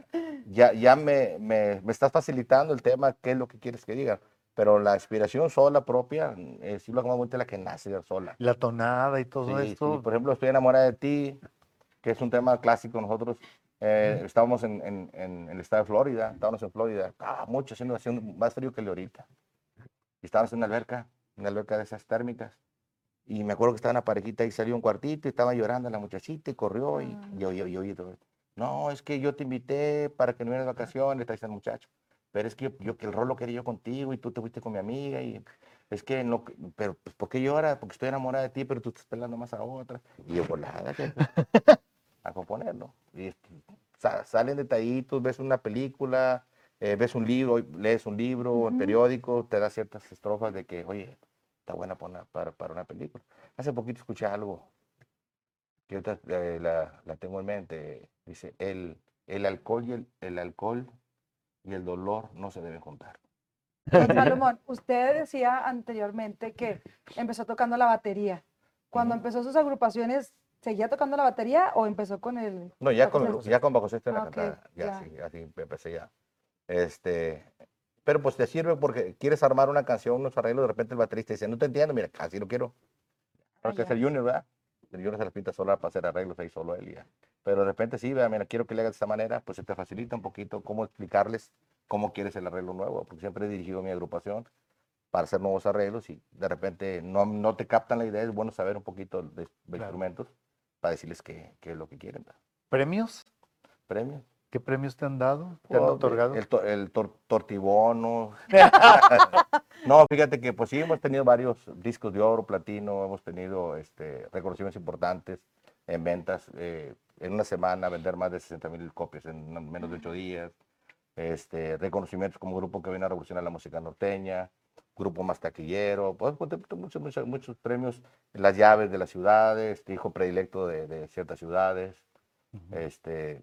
ya ya me, me, me estás facilitando el tema, qué es lo que quieres que diga. Pero la inspiración sola propia, eh, sí lo como la que nace sola. La tonada y todo Sí, sí, esto. Por ejemplo, estoy enamorada de ti, que es un tema clásico. Nosotros eh, estábamos en, en- en el estado de Florida, estábamos en Florida, ah, mucho, haciendo, haciendo más frío que el de ahorita. Y estábamos en una alberca, una alberca de esas térmicas. Y me acuerdo que estaba una parejita y salió un cuartito y estaba llorando la muchachita y corrió y yo, yo, yo, yo, no, es que yo te invité para que no vienes de vacaciones, está diciendo el muchacho. Pero es que yo, yo- que el rol lo quería yo contigo y tú te fuiste con mi amiga y es que no, pero pues, ¿por qué lloras? Porque estoy enamorada de ti, pero tú estás pelando más a otra. Y yo, pues nada, *laughs* a componerlo. Y sa- salen detallitos, ves una película, eh, ves un libro, lees un libro, un Ujú. periódico, te da ciertas estrofas de que, oye, está buena para una, para, para una película. Hace poquito escuché algo que ahorita, eh, la, la tengo en mente. Dice, el, el alcohol y el, el alcohol y el dolor no se deben juntar. Don Salomón, usted decía anteriormente que empezó tocando la batería. Cuando empezó sus agrupaciones, ¿seguía tocando la batería o empezó con el... No, ya con, ya con bajo sexto en la cantada. Ya, ya. sí, así empecé ya. Este, pero pues te sirve porque quieres armar una canción, unos arreglos, de repente el baterista dice, no te entiendo, mira, así lo quiero. Ah, No, que es el Junior, ¿verdad? El Junior se la pinta sola para hacer arreglos ahí solo él ya. Pero de repente sí, vea, mira, quiero que le hagas de esta manera, pues se te facilita un poquito cómo explicarles cómo quieres el arreglo nuevo, porque siempre he dirigido mi agrupación para hacer nuevos arreglos y de repente no, no te captan la idea, es bueno saber un poquito de, de Claro. instrumentos para decirles qué, qué es lo que quieren. ¿Premios? Premios. ¿Qué premios te han dado? ¿Te han Oh, otorgado? El, to- el tor- tortibono. *laughs* no, fíjate que pues sí, hemos tenido varios discos de oro, platino, hemos tenido este, reconocimientos importantes en ventas. eh, en una semana vender más de 60 mil copias en menos de ocho días. Este, reconocimientos como grupo que viene a revolucionar la música norteña, grupo más taquillero, pues, pues, te- muchos, muchos, muchos premios, las llaves de las ciudades, hijo predilecto de, de ciertas ciudades. Este,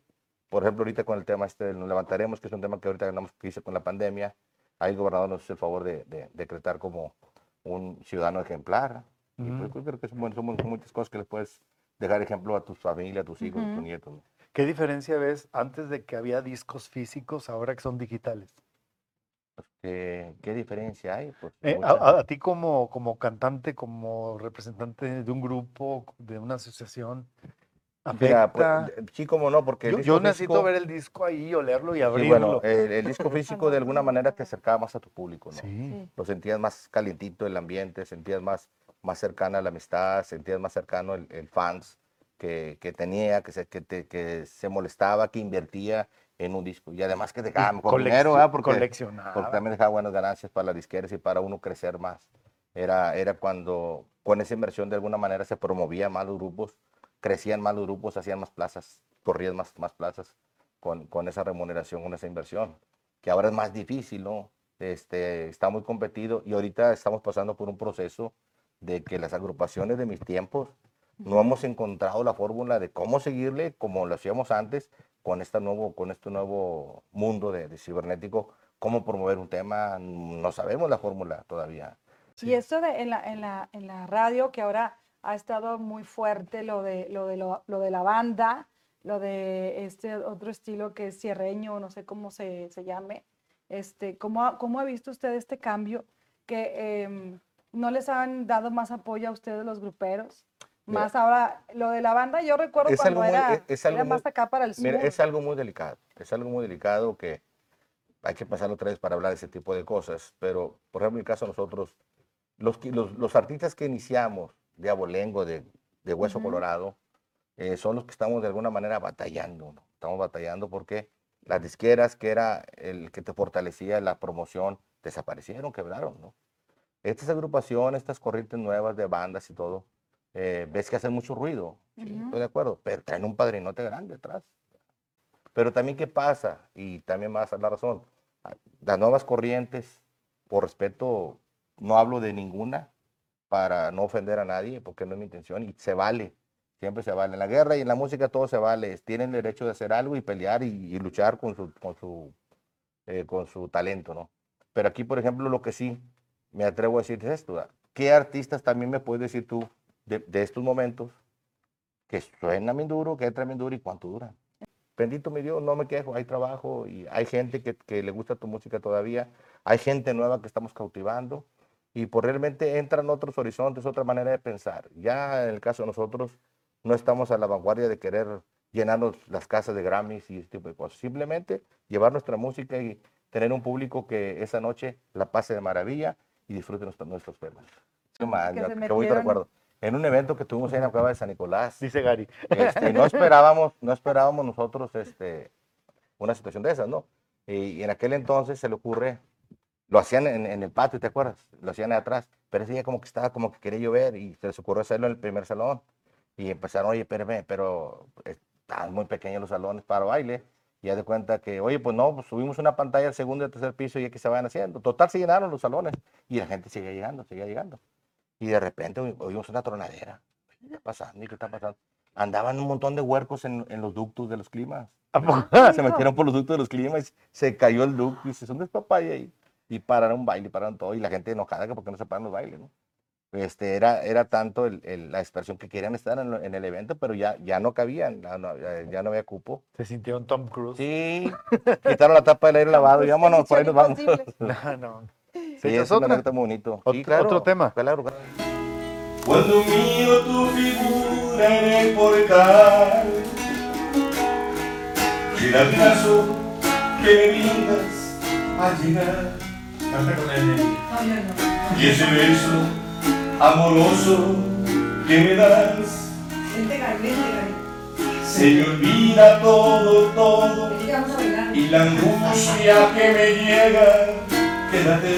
por ejemplo, ahorita con el tema este del Nos Levantaremos, que es un tema que ahorita ganamos que hice con la pandemia, ahí el gobernador nos hizo el favor de, de decretar como un ciudadano ejemplar. Y pues, yo creo que son, buen- son mu- son muchas cosas que le puedes dejar ejemplo a tu familia, a tus hijos, a tus nietos. ¿no? ¿Qué diferencia ves antes de que había discos físicos, ahora que son digitales? Pues, ¿qué, qué diferencia hay? Pues, Eh, a- a ti como, como cantante, como representante de un grupo, de una asociación, Mira, pues, sí, como no, porque yo, yo necesito físico- ver el disco ahí, olerlo y sí, abrirlo. bueno, el, el disco físico de alguna manera te acercaba más a tu público, ¿no? Sí. Sí. lo sentías más calientito el ambiente, sentías más, más cercana la amistad, sentías más cercano el, el fans que, que tenía, que se, que, te- que se molestaba, que invertía en un disco. Y además que dejaba mejor dinero, ¿verdad? Porque, coleccionaba. porque también dejaba buenas ganancias para las disqueras y para uno crecer más. Era, era cuando con esa inversión de alguna manera se promovía más los grupos, crecían más los grupos, hacían más plazas, corrían más, más plazas con, con esa remuneración, con esa inversión, que ahora es más difícil, ¿no? Este, está muy competido y ahorita estamos pasando por un proceso de que las agrupaciones de mis tiempos no hemos encontrado la fórmula de cómo seguirle como lo hacíamos antes con, esta nuevo, con este nuevo mundo de, de cibernético, cómo promover un tema, no sabemos la fórmula todavía. Y esto de en la, en la, en la radio, que ahora ha estado muy fuerte lo de, lo de, lo, lo de la banda, lo de este otro estilo que es cierreño, no sé cómo se, se llame. Este, ¿cómo, ha- ¿Cómo ha visto usted este cambio? Que em, no les han dado más apoyo a ustedes los gruperos. Mira. Más ahora, lo de la banda, yo recuerdo cuando muy- era, es- es era muy- más acá para el sur. Mira, es algo muy delicado, es algo muy delicado que hay que pasarlo otra vez para hablar de ese tipo de cosas, pero por ejemplo en el caso de nosotros, los, los, los artistas que iniciamos de Abolengo, de, de Hueso. Colorado, eh, son los que estamos de alguna manera batallando, ¿no? estamos batallando porque las disqueras que era el que te fortalecía la promoción, desaparecieron, quebraron, ¿no? Estas agrupaciones, estas corrientes nuevas de bandas y todo, eh, ves que hacen mucho ruido, sí, Ujú. estoy de acuerdo, pero traen un padrinote grande atrás. Pero también, ¿qué pasa? Y también vas a dar la razón. Las nuevas corrientes, por respeto, no hablo de ninguna, para no ofender a nadie, porque no es mi intención, y se vale, siempre se vale. En la guerra y en la música todo se vale, tienen derecho de hacer algo y pelear y, luchar con su, con, su, eh, con su talento, ¿no? Pero aquí, por ejemplo, lo que sí me atrevo a decir es esto. ¿qué artistas también me puedes decir tú de, de estos momentos que suenan bien duro, que entran bien duro y cuánto duran? Bendito mi Dios, no me quejo, hay trabajo y hay gente que, que le gusta tu música todavía, hay gente nueva que estamos cautivando y por realmente entran otros horizontes, otra manera de pensar. Ya en el caso de nosotros, no estamos a la vanguardia de querer llenarnos las casas de Grammys y este tipo de cosas. Simplemente llevar nuestra música y tener un público que esa noche la pase de maravilla y disfrute nuestros, nuestros temas. Qué mal, que ya, se qué bonito metieron. recuerdo. En un evento que tuvimos ahí en la cueva de San Nicolás, Dice Gary. este, no esperábamos, no esperábamos nosotros este, una situación de esas, ¿no? Y, y en aquel entonces se le ocurre, lo hacían en, en el patio, ¿te acuerdas? Lo hacían atrás, pero ese día como que estaba, como que quería llover y se les ocurrió hacerlo en el primer salón. Y empezaron, oye, espérame, pero están muy pequeños los salones para baile. Y ya de cuenta que, oye, pues no, pues subimos una pantalla al segundo y al tercer piso y ya que se vayan haciendo. Total, se llenaron los salones y la gente sigue llegando, sigue llegando. Y de repente oí- oímos una tronadera. ¿Qué está pasando? ¿Y qué está pasando? Andaban un montón de huercos en, en los ductos de los climas. ¿A poco? *laughs* Se metieron por los ductos de los climas, se cayó el ducto y dice, ¿dónde está papaya ahí? Y pararon baile, pararon todo, y la gente enojada que porque no se paran los bailes, ¿no? Este, era, era tanto el- el- la dispersión que querían estar en, lo- en el evento, pero ya, ya no cabían, ya no, ya- ya no había cupo. Se sintieron Tom Cruise. Sí, quitaron la tapa del aire lavado y vámonos, por ahí nos vamos. *laughs* No, no. Sí, ¿Echas es una otra? anécdota muy bonito. Sí, Otro- claro, otro tema. Claro, claro. Cuando miro tu figura en el portal y el abrazo que me llegar Canta con él, Nelly. y ese beso amoroso que me das se me olvida todo, todo. Y la angustia que me llega quédate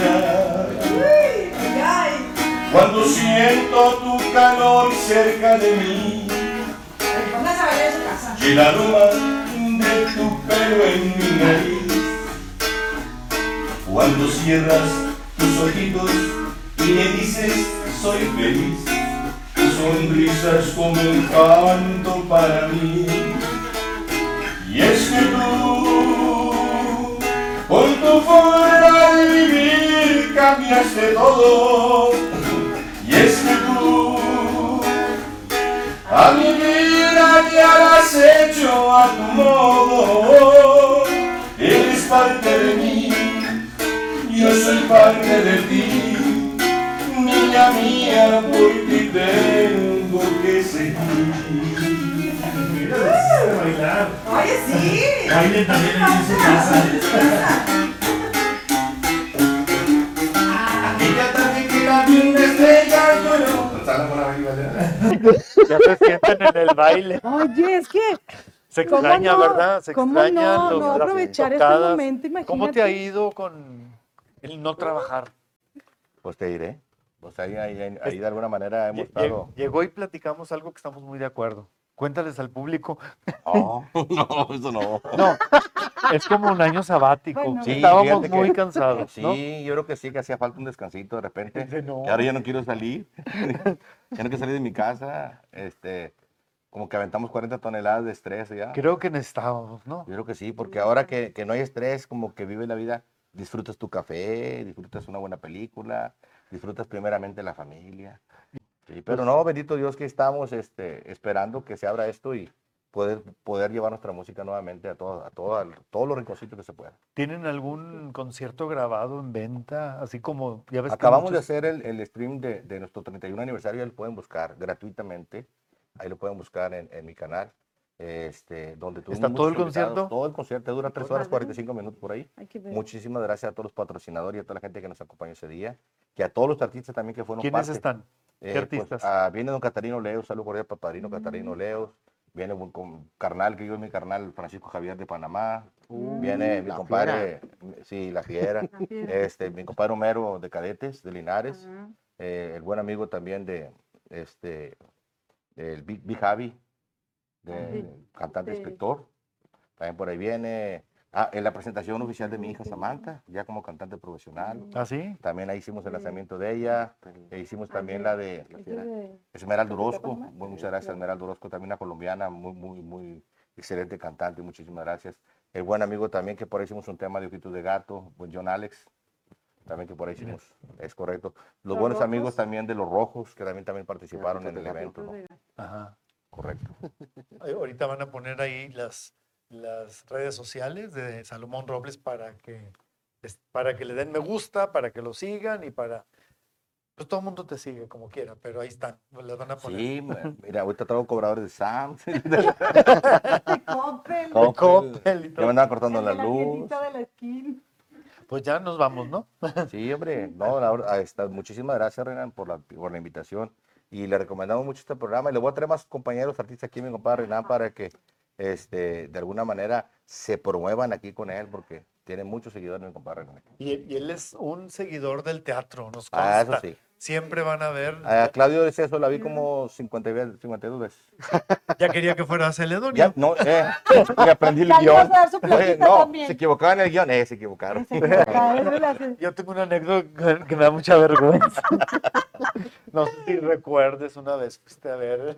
cuando siento tu calor cerca de mí. Y el aroma de tu pelo en mi nariz. Cuando cierras tus ojitos y me dices soy feliz, tu sonrisa es como un canto para mí. Y es que tú, con tu forma de vivir, cambiaste todo. Y es que tú, a mi vida ya la has hecho a tu modo. Eres parte de mí, soy parte de ti. Niña mía, por ti tengo que seguir. Mira, bailar. Oye, sí. Bailen también en su casa. Ella también que la linda estrella ¿vale? Ya se sienten en el baile. Oye, es que Se ¿Cómo extraña, no? ¿verdad? Se ¿Cómo extraña no? los- No aprovechar este momento, ¿Cómo te ha imagínate. ido con el no trabajar? Pues te diré. Pues ahí, ahí, ahí- de alguna manera hemos estado. lle- Llegó y platicamos algo que estamos muy de acuerdo. Cuéntales al público. Oh, *laughs* no, eso no. No, es como un año sabático. Bueno. Sí, Estábamos que- muy cansados, Sí, ¿no? yo creo que sí, que hacía falta un descansito de repente. Dice, no. Que ahora ya no quiero salir. *laughs* ya no quiero salir de mi casa. Este, como que aventamos 40 toneladas de estrés ya. Creo que necesitábamos, ¿no? Yo creo que sí, porque ahora que, que no hay estrés, como que vives la vida, disfrutas tu café, disfrutas una buena película, disfrutas primeramente la familia. Sí, pero no, bendito Dios que estamos este, esperando que se abra esto y poder, poder llevar nuestra música nuevamente a, todo, a, todo, a todos los rinconcitos que se pueda. ¿Tienen algún concierto grabado en venta? Así como, ya ves que Acabamos de muchos- hacer el, el stream de, de nuestro 31 aniversario, ahí lo pueden buscar gratuitamente, ahí lo pueden buscar en, en mi canal. Este, donde tuvimos ¿Está todo el concierto? Todo el concierto dura 3 horas 45 minutos por ahí. Muchísimas gracias a todos los patrocinadores y a toda la gente que nos acompañó ese día. Que a todos los artistas también que fueron ¿Quiénes parte. están? Eh, ¿Qué artistas? ah, viene don Catarino Leos, saludo cordial para Padrino Catarino Leos. Viene un con carnal, que yo es mi carnal Francisco Javier de Panamá. viene mi la compadre, sí, la fiera. *laughs* La fiera. este, mi compadre Homero de Cadetes, de Linares. Ajá. eh, el buen amigo también de, este, el Big, Big Javi, de Ah, sí. cantante Sí. escritor. También por ahí viene Ah, en la presentación oficial de mi hija Samantha, ya como cantante profesional. ¿Ah, sí? También ahí hicimos el lanzamiento de ella. E hicimos también la de Esmeralda ¿Capitán Orozco. Muy, muchas gracias, Esmeralda Orozco, también una colombiana, muy, muy, muy excelente cantante. Muchísimas gracias. El buen amigo también, que por ahí hicimos un tema de Ojitos de Gato, buen John Alex. También que por ahí hicimos, es correcto. Los, ¿Los buenos amigos también de los Rojos, que también, también participaron en el evento. ¿no? Ajá. Correcto. *laughs* Ahorita van a poner ahí las, las redes sociales de Salomón Robles para que, para que le den me gusta, para que lo sigan y para... Pues todo el mundo te sigue como quiera, pero ahí están, les van a poner. Sí, mira, ahorita traigo cobradores de Sam. De *laughs* *laughs* Coppel, Coppel. Coppel y Ya todo. me andaban cortando la de la luz. tiendita de la esquina. Pues ya nos vamos, ¿no? Sí, hombre, no, la verdad, está- muchísimas gracias, Renan, por la, por la invitación. Y le recomendamos mucho este programa. Y le voy a traer más compañeros artistas aquí, mi compadre Renan, para que este, de alguna manera se promuevan aquí con él, porque tiene muchos seguidores, mi compadre Renan. Y, y él es un seguidor del teatro, nos Ah, eso consta. sí. Siempre van a ver. A Claudio de Ceso la vi como 50 ve- 52 veces. Ya quería que fuera Celedonio. Ya, no, eh, y aprendí el guion. no, también. se equivocaban en el guion. Eh, se equivocaron. Se. Yo tengo una anécdota que me da mucha vergüenza. No sé si recuerdes, una vez fuiste a ver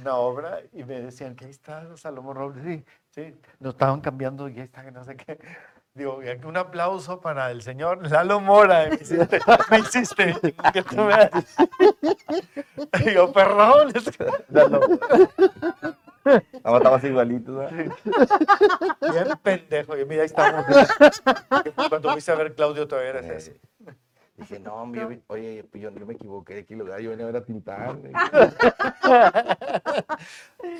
una obra y me decían que ahí está Salomón Robles. Sí, sí, nos estaban cambiando y ahí está, que no sé qué. Digo, un aplauso para el señor Lalo Mora. Me hiciste, me hiciste que tú me yo, perdón. Lalo. No, estabas igualito. ¿no? Bien pendejo. Y mira, ahí estamos. *laughs* Cuando fuiste a ver Claudio todavía eres ese. Dije, no, hombre, yo oye, pues yo, yo me equivoqué de kilo, yo venía a ver a Tintán.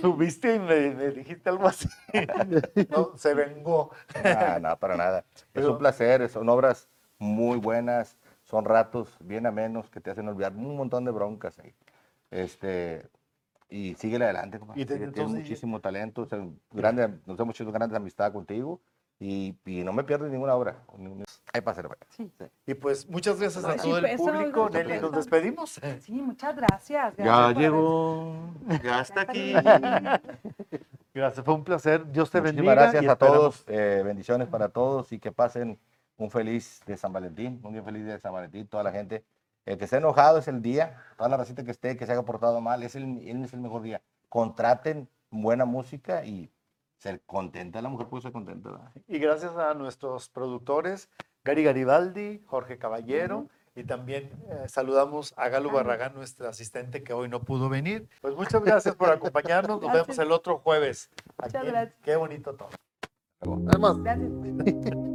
Subiste y me, me dijiste algo así. *laughs* No, se vengó. No, no, para nada. Es un placer, son obras muy buenas, son ratos bien amenos que te hacen olvidar un montón de broncas ahí. Este, y síguele adelante, compadre. Y entonces- muchísimo talento, o sea, grande, nos hemos hecho grandes amistades contigo y, y no me pierdes ninguna obra. Ahí pasa, Y pues muchas gracias a todo el eso, público. Nelly, nos despedimos. Sí, muchas gracias. Ya gracias por llegó, ya está aquí. *laughs* Gracias, fue un placer. Dios te bendiga. Muchísimas gracias y a todos, eh, bendiciones para todos y que pasen un feliz de San Valentín, un bien feliz día de San Valentín, toda la gente. El que esté enojado es el día, toda la racita que esté, que se haya portado mal, es el, es el mejor día. Contraten buena música y ser contenta, la mujer puede ser contenta. ¿verdad? Y gracias a nuestros productores, Gary Garibaldi, Jorge Caballero. Y también eh, saludamos a Galo Barragán, nuestra asistente que hoy no pudo venir. Pues muchas gracias por acompañarnos. Nos vemos el otro jueves. Muchas Aquí gracias. Qué bonito todo. Gracias. *laughs*